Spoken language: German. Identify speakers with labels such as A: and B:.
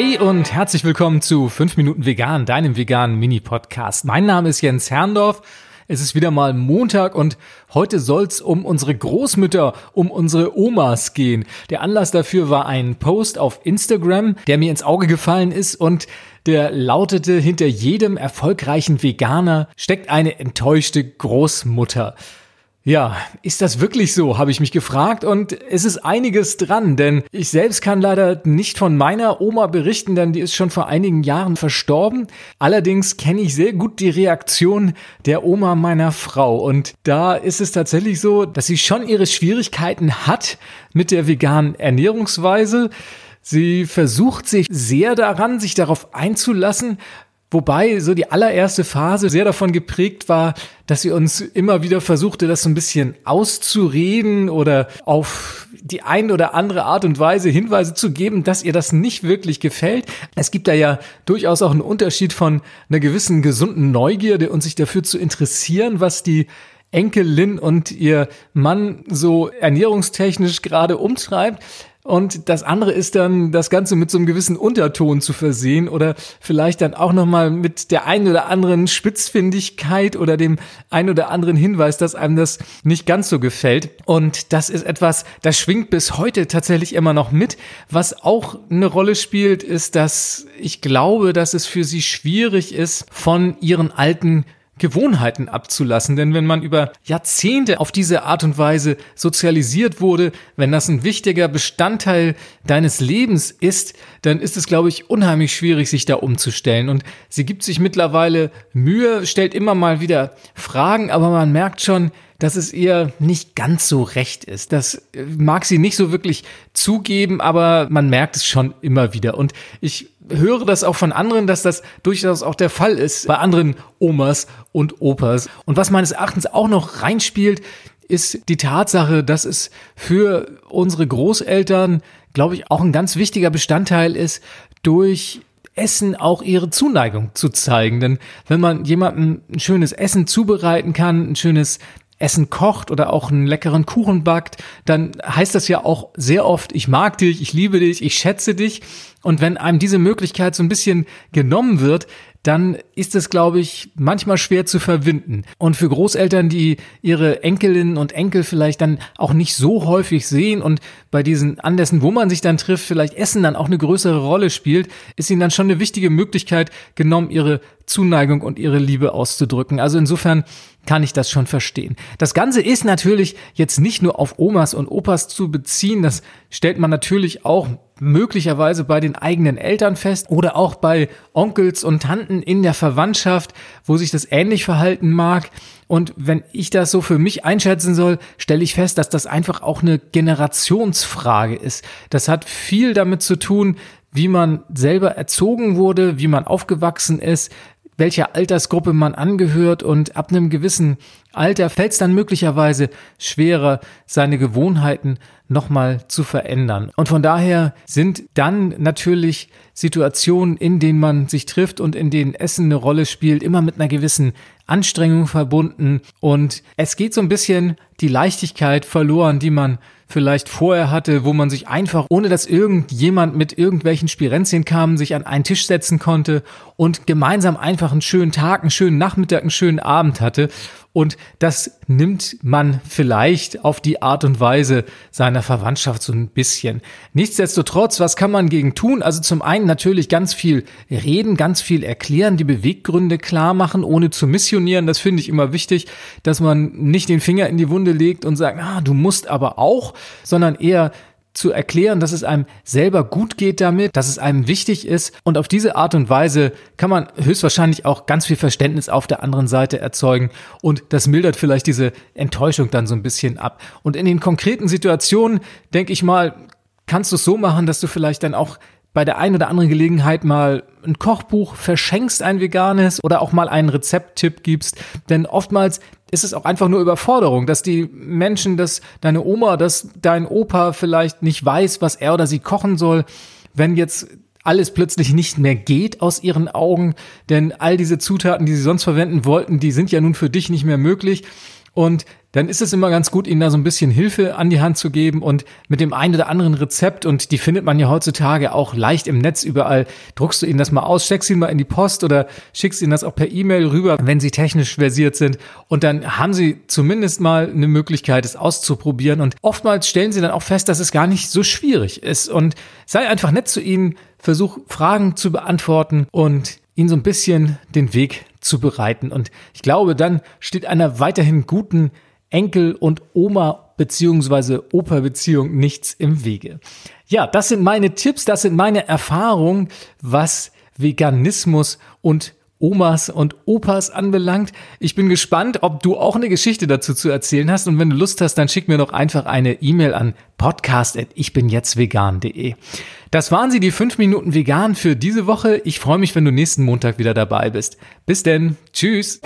A: Hey und herzlich willkommen zu 5 Minuten Vegan, deinem veganen Mini-Podcast. Mein Name ist Jens Herndorf. Es ist wieder mal Montag und heute soll's um unsere Großmütter, um unsere Omas gehen. Der Anlass dafür war ein Post auf Instagram, der mir ins Auge gefallen ist und der lautete, hinter jedem erfolgreichen Veganer steckt eine enttäuschte Großmutter. Ja, ist das wirklich so, habe ich mich gefragt und es ist einiges dran, denn ich selbst kann leider nicht von meiner Oma berichten, denn die ist schon vor einigen Jahren verstorben. Allerdings kenne ich sehr gut die Reaktion der Oma meiner Frau und da ist es tatsächlich so, dass sie schon ihre Schwierigkeiten hat mit der veganen Ernährungsweise. Sie versucht sich sehr daran, sich darauf einzulassen, Wobei so die allererste Phase sehr davon geprägt war, dass sie uns immer wieder versuchte, das so ein bisschen auszureden oder auf die ein oder andere Art und Weise Hinweise zu geben, dass ihr das nicht wirklich gefällt. Es gibt da ja durchaus auch einen Unterschied von einer gewissen gesunden Neugierde und sich dafür zu interessieren, was die Enkelin und ihr Mann so ernährungstechnisch gerade umtreibt. Und das andere ist dann, das Ganze mit so einem gewissen Unterton zu versehen oder vielleicht dann auch nochmal mit der einen oder anderen Spitzfindigkeit oder dem einen oder anderen Hinweis, dass einem das nicht ganz so gefällt. Und das ist etwas, das schwingt bis heute tatsächlich immer noch mit. Was auch eine Rolle spielt, ist, dass ich glaube, dass es für sie schwierig ist, von ihren alten Gewohnheiten abzulassen. Denn wenn man über Jahrzehnte auf diese Art und Weise sozialisiert wurde, wenn das ein wichtiger Bestandteil deines Lebens ist, dann ist es, glaube ich, unheimlich schwierig, sich da umzustellen. Und sie gibt sich mittlerweile Mühe, stellt immer mal wieder Fragen, aber man merkt schon, dass es ihr nicht ganz so recht ist. Das mag sie nicht so wirklich zugeben, aber man merkt es schon immer wieder. Und ich höre das auch von anderen, dass das durchaus auch der Fall ist bei anderen Omas und Opas. Und was meines Erachtens auch noch reinspielt, ist die Tatsache, dass es für unsere Großeltern, glaube ich, auch ein ganz wichtiger Bestandteil ist, durch Essen auch ihre Zuneigung zu zeigen. Denn wenn man jemandem ein schönes Essen zubereiten kann, ein schönes Essen kocht oder auch einen leckeren Kuchen backt, dann heißt das ja auch sehr oft, ich mag dich, ich liebe dich, ich schätze dich. Und wenn einem diese Möglichkeit so ein bisschen genommen wird, dann ist es, glaube ich, manchmal schwer zu verwinden. Und für Großeltern, die ihre Enkelinnen und Enkel vielleicht dann auch nicht so häufig sehen und bei diesen Anlässen, wo man sich dann trifft, vielleicht Essen dann auch eine größere Rolle spielt, ist ihnen dann schon eine wichtige Möglichkeit genommen, ihre Zuneigung und ihre Liebe auszudrücken. Also insofern kann ich das schon verstehen. Das Ganze ist natürlich jetzt nicht nur auf Omas und Opas zu beziehen, das stellt man natürlich auch möglicherweise bei den eigenen Eltern fest oder auch bei Onkels und Tanten in der Verwandtschaft, wo sich das ähnlich verhalten mag. Und wenn ich das so für mich einschätzen soll, stelle ich fest, dass das einfach auch eine Generationsfrage ist. Das hat viel damit zu tun, wie man selber erzogen wurde, wie man aufgewachsen ist, welcher Altersgruppe man angehört und ab einem gewissen Alter fällt es dann möglicherweise schwerer, seine Gewohnheiten nochmal zu verändern. Und von daher sind dann natürlich Situationen, in denen man sich trifft und in denen Essen eine Rolle spielt, immer mit einer gewissen Anstrengung verbunden. Und es geht so ein bisschen die Leichtigkeit verloren, die man vielleicht vorher hatte, wo man sich einfach, ohne dass irgendjemand mit irgendwelchen Spirenzien kam, sich an einen Tisch setzen konnte und gemeinsam einfach einen schönen Tag, einen schönen Nachmittag, einen schönen Abend hatte. Und das nimmt man vielleicht auf die Art und Weise seiner Verwandtschaft so ein bisschen. Nichtsdestotrotz, was kann man gegen tun? Also zum einen natürlich ganz viel reden, ganz viel erklären, die Beweggründe klar machen, ohne zu missionieren. Das finde ich immer wichtig, dass man nicht den Finger in die Wunde legt und sagt, ah, du musst aber auch, sondern eher zu erklären, dass es einem selber gut geht damit, dass es einem wichtig ist. Und auf diese Art und Weise kann man höchstwahrscheinlich auch ganz viel Verständnis auf der anderen Seite erzeugen. Und das mildert vielleicht diese Enttäuschung dann so ein bisschen ab. Und in den konkreten Situationen, denke ich mal, kannst du es so machen, dass du vielleicht dann auch bei der einen oder anderen Gelegenheit mal ein Kochbuch verschenkst, ein veganes oder auch mal einen Rezepttipp gibst. Denn oftmals ist es auch einfach nur Überforderung, dass die Menschen, dass deine Oma, dass dein Opa vielleicht nicht weiß, was er oder sie kochen soll, wenn jetzt alles plötzlich nicht mehr geht aus ihren Augen, denn all diese Zutaten, die sie sonst verwenden wollten, die sind ja nun für dich nicht mehr möglich. Und dann ist es immer ganz gut, ihnen da so ein bisschen Hilfe an die Hand zu geben. Und mit dem einen oder anderen Rezept und die findet man ja heutzutage auch leicht im Netz überall. Druckst du ihnen das mal aus, steckst ihn mal in die Post oder schickst ihnen das auch per E-Mail rüber, wenn sie technisch versiert sind. Und dann haben sie zumindest mal eine Möglichkeit, es auszuprobieren. Und oftmals stellen sie dann auch fest, dass es gar nicht so schwierig ist. Und sei einfach nett zu ihnen, versuch Fragen zu beantworten und ihnen so ein bisschen den Weg zu bereiten und ich glaube, dann steht einer weiterhin guten Enkel- und Oma- beziehungsweise Opa-Beziehung nichts im Wege. Ja, das sind meine Tipps, das sind meine Erfahrungen, was Veganismus und Omas und Opas anbelangt. Ich bin gespannt, ob du auch eine Geschichte dazu zu erzählen hast. Und wenn du Lust hast, dann schick mir doch einfach eine E-Mail an podcast.ichbinjetztvegan.de. Das waren sie, die fünf Minuten vegan für diese Woche. Ich freue mich, wenn du nächsten Montag wieder dabei bist. Bis denn. Tschüss.